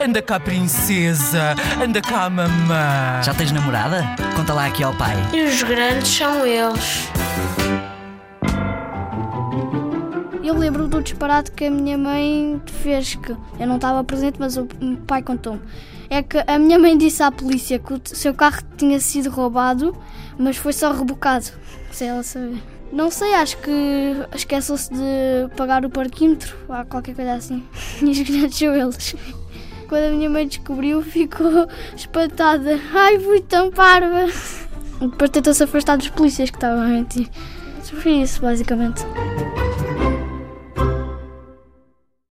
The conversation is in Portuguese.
Anda cá, princesa. Anda cá, mamã. Já tens namorada? Conta lá aqui ao pai. E os grandes são eles. Eu lembro do disparate que a minha mãe fez, que eu não estava presente, mas o pai contou-me. É que a minha mãe disse à polícia que o seu carro tinha sido roubado, mas foi só rebocado, sem ela saber. Não sei, acho que esqueceu-se de pagar o parquímetro, ou qualquer coisa assim. E esgranchou eles. Quando a minha mãe descobriu, ficou espantada. Ai, fui tão parva. Depois tentou-se afastar dos polícias que estavam a mentir. Foi isso, basicamente.